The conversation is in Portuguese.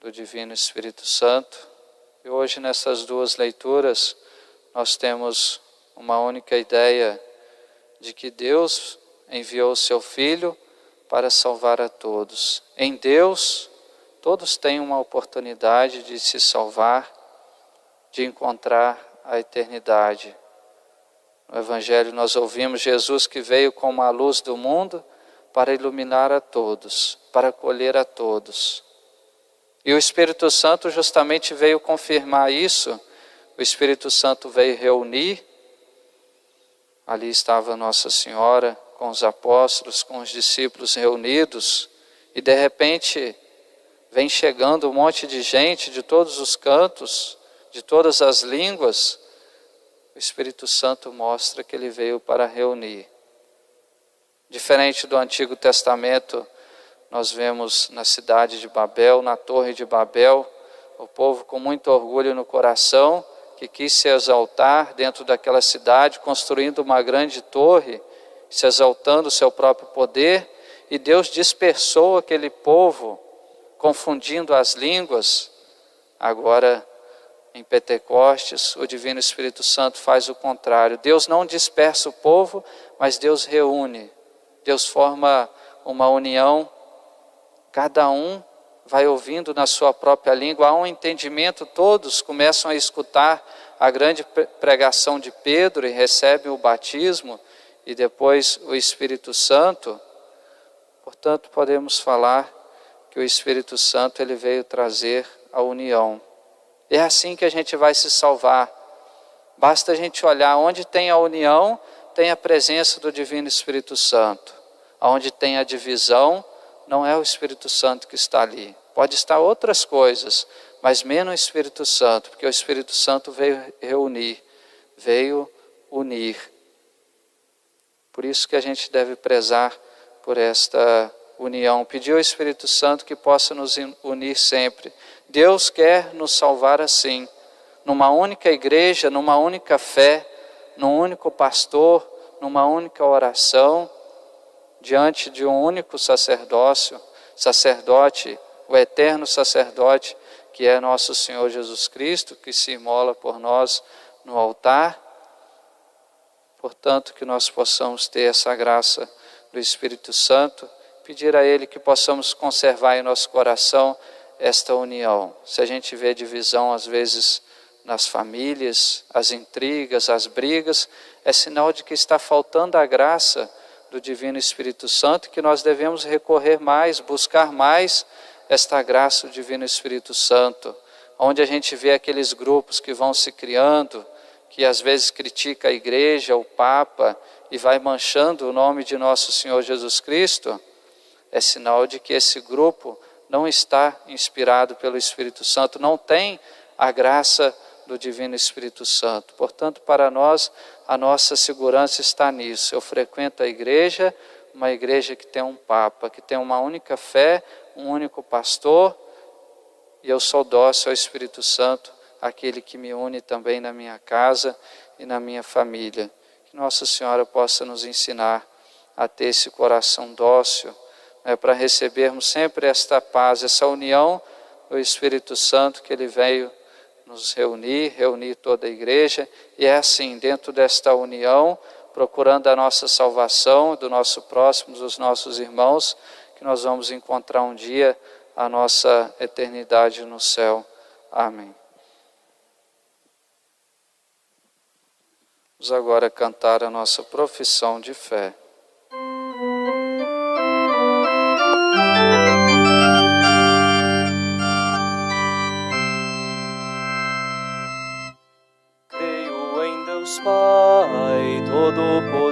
do Divino Espírito Santo. E hoje, nessas duas leituras, nós temos uma única ideia de que Deus enviou o seu Filho para salvar a todos. Em Deus, todos têm uma oportunidade de se salvar, de encontrar a eternidade. No Evangelho, nós ouvimos Jesus que veio como a luz do mundo para iluminar a todos, para acolher a todos. E o Espírito Santo justamente veio confirmar isso. O Espírito Santo veio reunir. Ali estava Nossa Senhora com os apóstolos, com os discípulos reunidos, e de repente vem chegando um monte de gente de todos os cantos, de todas as línguas. O Espírito Santo mostra que ele veio para reunir. Diferente do Antigo Testamento, nós vemos na cidade de Babel, na Torre de Babel, o povo com muito orgulho no coração, que quis se exaltar dentro daquela cidade, construindo uma grande torre, se exaltando o seu próprio poder, e Deus dispersou aquele povo, confundindo as línguas. Agora, em Pentecostes, o Divino Espírito Santo faz o contrário. Deus não dispersa o povo, mas Deus reúne Deus forma uma união, cada um vai ouvindo na sua própria língua, há um entendimento, todos começam a escutar a grande pregação de Pedro e recebem o batismo e depois o Espírito Santo. Portanto, podemos falar que o Espírito Santo ele veio trazer a união. É assim que a gente vai se salvar. Basta a gente olhar onde tem a união, tem a presença do Divino Espírito Santo onde tem a divisão, não é o Espírito Santo que está ali. Pode estar outras coisas, mas menos o Espírito Santo, porque o Espírito Santo veio reunir, veio unir. Por isso que a gente deve prezar por esta união, pedir ao Espírito Santo que possa nos unir sempre. Deus quer nos salvar assim, numa única igreja, numa única fé, num único pastor, numa única oração diante de um único sacerdócio, sacerdote, o eterno sacerdote, que é nosso Senhor Jesus Cristo, que se imola por nós no altar. Portanto, que nós possamos ter essa graça do Espírito Santo, pedir a Ele que possamos conservar em nosso coração esta união. Se a gente vê divisão, às vezes, nas famílias, as intrigas, as brigas, é sinal de que está faltando a graça do Divino Espírito Santo, que nós devemos recorrer mais, buscar mais esta graça do Divino Espírito Santo, onde a gente vê aqueles grupos que vão se criando, que às vezes critica a igreja, o Papa, e vai manchando o nome de nosso Senhor Jesus Cristo, é sinal de que esse grupo não está inspirado pelo Espírito Santo, não tem a graça do Divino Espírito Santo. Portanto, para nós, a nossa segurança está nisso. Eu frequento a igreja, uma igreja que tem um Papa, que tem uma única fé, um único pastor, e eu sou dócil ao Espírito Santo, aquele que me une também na minha casa e na minha família. Que Nossa Senhora possa nos ensinar a ter esse coração dócil, né, para recebermos sempre esta paz, essa união do Espírito Santo que Ele veio nos reunir, reunir toda a igreja, e é assim, dentro desta união, procurando a nossa salvação, do nosso próximo, dos nossos irmãos, que nós vamos encontrar um dia a nossa eternidade no céu. Amém. Vamos agora cantar a nossa profissão de fé. Pai Todo-Poderoso